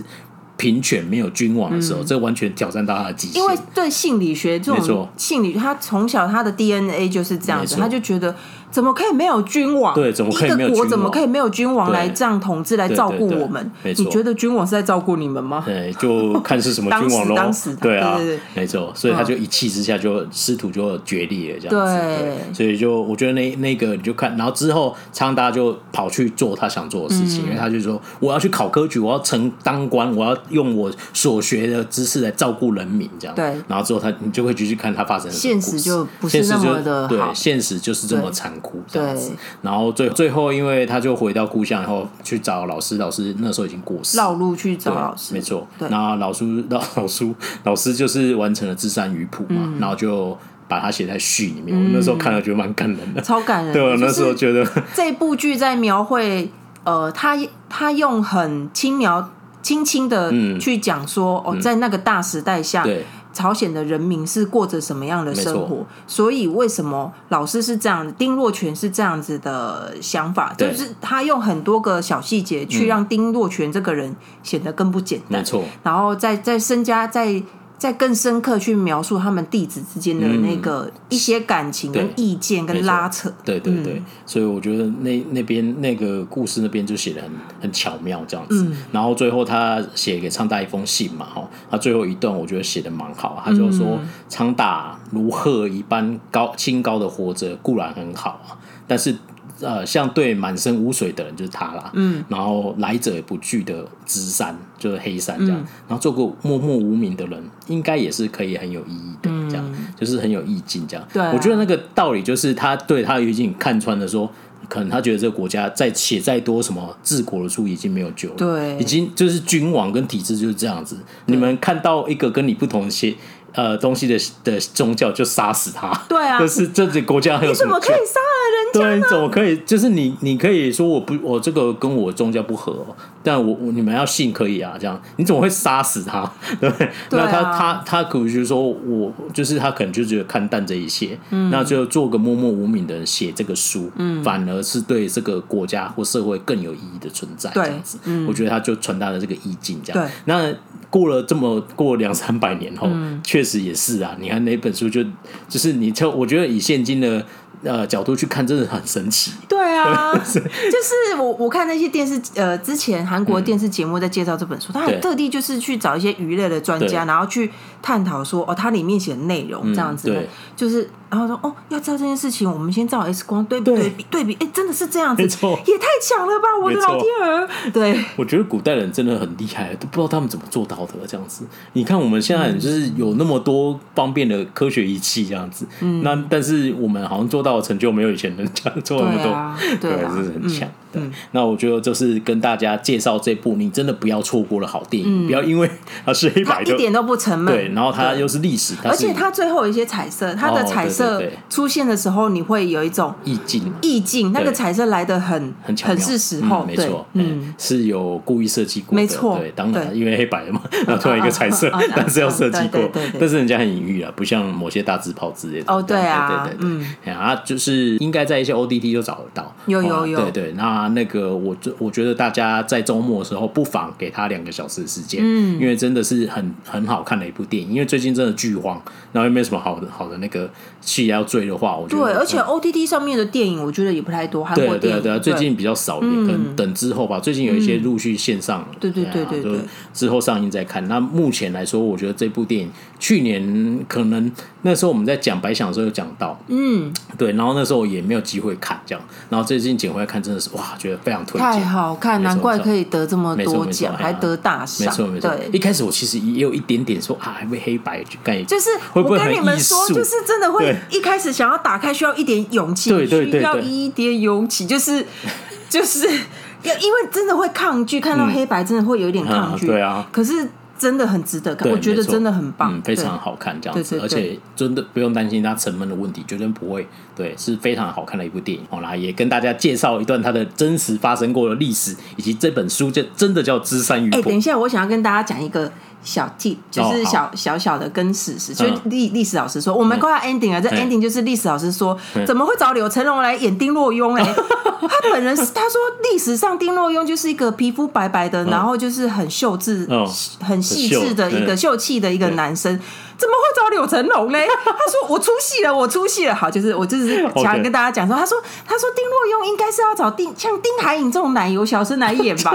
平权没有君王的时候，嗯、这完全挑战到他的极限。因为对性理学这种性理，他从小他的 DNA 就是这样子，他就觉得怎么可以没有君王？对，怎么可以没有君王？一个国怎么可以没有君王来这样统治来照顾我们？对对对，你觉得君王是在照顾你们吗？对，就看是什么君王喽。当时，对啊，对对对，没错。所以他就一气之下就师徒就决裂了这样子。对，所以就我觉得那那个你就看，然后之后昌大就跑去做他想做的事情，嗯、因为他就说我要去考科举，我要成当官，我要用我。所学的知识来照顾人民，这样对，然后之后他你就会继续看他发生的现实就不是那么的对，现实就是这么残酷这样子。然后最最后，因为他就回到故乡，以后去找老师，老师那时候已经过世，绕路去找老师，没错。然后老师老 老师老师就是完成了《智山鱼谱》嘛，然后就把它写在序里面。我那时候看了觉得蛮感人的，超感人。对，我那时候觉得这部剧在描绘，呃，他他用很轻描。轻轻的去讲说、嗯、哦，在那个大时代下，嗯、朝鲜的人民是过着什么样的生活？所以为什么老师是这样，丁若全是这样子的想法？就是他用很多个小细节去让丁若全这个人显得更不简单。没错，然后再再增加再。再更深刻去描述他们弟子之间的那个一些感情跟意见跟拉扯，对对对，所以我觉得那那边那个故事那边就写的很很巧妙这样子。然后最后他写给昌大一封信嘛，哈，他最后一段我觉得写的蛮好，他就说昌大如鹤一般高清高的活着固然很好啊，但是。呃，像对满身污水的人就是他啦，嗯，然后来者不拒的直山就是黑山这样，嗯、然后做过默默无名的人，应该也是可以很有意义的，这样、嗯、就是很有意境这样。对、啊，我觉得那个道理就是他对他已经看穿了说，可能他觉得这个国家再写再多什么治国的书已经没有救了，对，已经就是君王跟体制就是这样子。你们看到一个跟你不同的写呃东西的的宗教就杀死他，对啊，就是这这国家很有什么可以杀了人家？对，怎么可以？就是你，你可以说我不，我这个跟我宗教不合，但我你们要信可以啊。这样，你怎么会杀死他？对，对啊、那他他他可能就是说我就是他可能就觉得看淡这一切，嗯、那就做个默默无名的人写这个书，嗯、反而是对这个国家或社会更有意义的存在。这样子，嗯、我觉得他就传达了这个意境。这样，对那过了这么过两三百年后，确、嗯、实也是啊。你看那本书就就是你，就我觉得以现今的。呃，角度去看真的很神奇。对啊，就是我我看那些电视呃，之前韩国电视节目在介绍这本书，他还特地就是去找一些娱乐的专家，然后去探讨说哦，它里面写的内容这样子的，就是然后说哦，要知道这件事情，我们先照 X 光对对比对比，哎，真的是这样子，没错也太强了吧，我的老天儿！对，我觉得古代人真的很厉害，都不知道他们怎么做到的这样子。你看我们现在就是有那么多方便的科学仪器这样子，嗯那但是我们好像做到的。成就没有以前人家做那么多，对，真是很强。对，那我觉得就是跟大家介绍这部，你真的不要错过了好电影，不要因为它是黑白的，一点都不沉闷。对，然后它又是历史，而且它最后有一些彩色，它的彩色出现的时候，你会有一种意境，意境。那个彩色来的很很很是时候，没错，嗯，是有故意设计过的，没错。对，当然因为黑白的嘛，然后突然一个彩色，但是要设计过，但是人家很隐喻啊，不像某些大字炮之类的。哦，对啊，对对对，嗯，啊，就是应该在一些 OTT 都找得到，有有有，对对，那。那那个我我觉得大家在周末的时候不妨给他两个小时的时间，嗯，因为真的是很很好看的一部电影。因为最近真的剧荒，然后又没有什么好的好的那个戏要追的话，我觉得对，而且 OTT 上面的电影我觉得也不太多，韩国电影对对，最近比较少一点，可能等之后吧。最近有一些陆续线上，对对对对对，之后上映再看。那目前来说，我觉得这部电影去年可能那时候我们在讲白想的时候有讲到，嗯，对，然后那时候也没有机会看这样，然后最近捡回来看，真的是哇，觉得非常推荐，太好看，难怪可以得这么多奖，还得大赏，没错没错。对，一开始我其实也有一点点说啊，还会黑白概念，就是我跟你们说，就是真的会一开始想要打开，需要一点勇气，对对对，需要一点勇气，就是就是要因为真的会抗拒，看到黑白真的会有一点抗拒，对啊，可是。真的很值得看，我觉得真的很棒，嗯，非常好看这样子，而且真的不用担心它沉闷的问题，绝对不会，对，是非常好看的一部电影。好啦，也跟大家介绍一段它的真实发生过的历史，以及这本书就真的叫《知山鱼》。哎，等一下，我想要跟大家讲一个。小 tip，就是小小小的跟史实，就历历史老师说，我们快要 ending 了，这 ending 就是历史老师说，怎么会找柳成龙来演丁若庸？哎，他本人他说历史上丁若庸就是一个皮肤白白的，然后就是很秀智、很细致的一个秀气的一个男生。怎么会找柳成龙呢？他说我出戏了，我出戏了。好，就是我就是想跟大家讲说，他说他说丁若庸应该是要找丁像丁海颖这种奶油小生来演吧。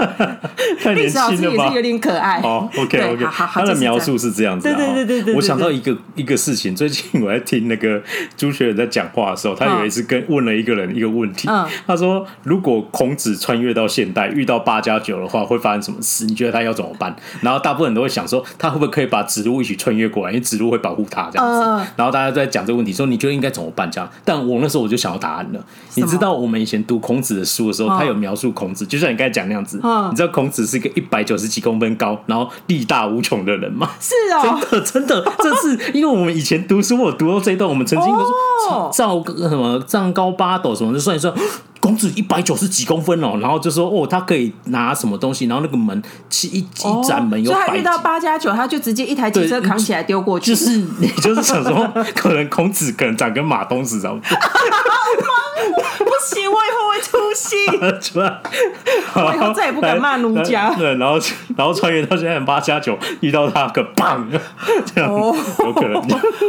历史老师也是有点可爱。哦，OK OK，他的描述是这样子。对对对对对。我想到一个一个事情，最近我在听那个朱学仁在讲话的时候，他有一次跟问了一个人一个问题。他说：“如果孔子穿越到现代，遇到八加九的话，会发生什么事？你觉得他要怎么办？”然后大部分人都会想说，他会不会可以把植物一起穿越过来？因为子路会保护他这样子，呃、然后大家在讲这个问题，说你觉得应该怎么办？这样，但我那时候我就想要答案了。你知道我们以前读孔子的书的时候，他有描述孔子，就像你刚才讲那样子。呃、你知道孔子是一个一百九十几公分高，然后力大无穷的人吗？是哦，真的真的，这是因为我们以前读书，我读到这一段，我们曾经都说赵什么丈高八斗什么，就算一算。孔子一百九十几公分哦，然后就说哦，他可以拿什么东西，然后那个门是一一盏门有百，所以他遇到八加九，他就直接一台汽车扛起来丢过去。就是你 就是想说，可能孔子可能长跟马东石这样。不 行，我以后会出戏。我以后再也不敢骂奴家。对，然后然后穿越到现在八加九，遇到他个棒，这样有可能。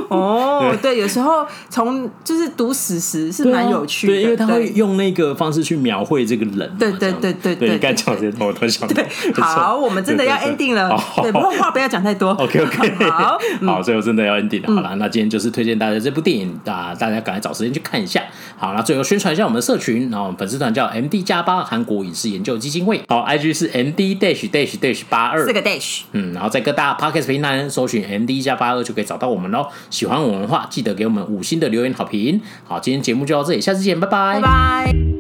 哦，对，有时候从就是读史实是蛮有趣的，对，因为他会用那个方式去描绘这个人。对对对对对，你刚讲这些，我都想。对，好，我们真的要 ending 了。对，不过话不要讲太多。OK OK，好，好，最后真的要 ending 了。好了，那今天就是推荐大家这部电影啊，大家赶快找时间去看一下。好，那最后宣传一下我们的社群，然后粉丝团叫 MD 加八韩国影视研究基金会。好，IG 是 MD dash dash dash 八二四个 dash。嗯，然后在各大 Podcast 平台搜寻 MD 加八二就可以找到我们喽。喜欢我们的话，记得给我们五星的留言好评。好，今天节目就到这里，下次见，拜拜，拜拜。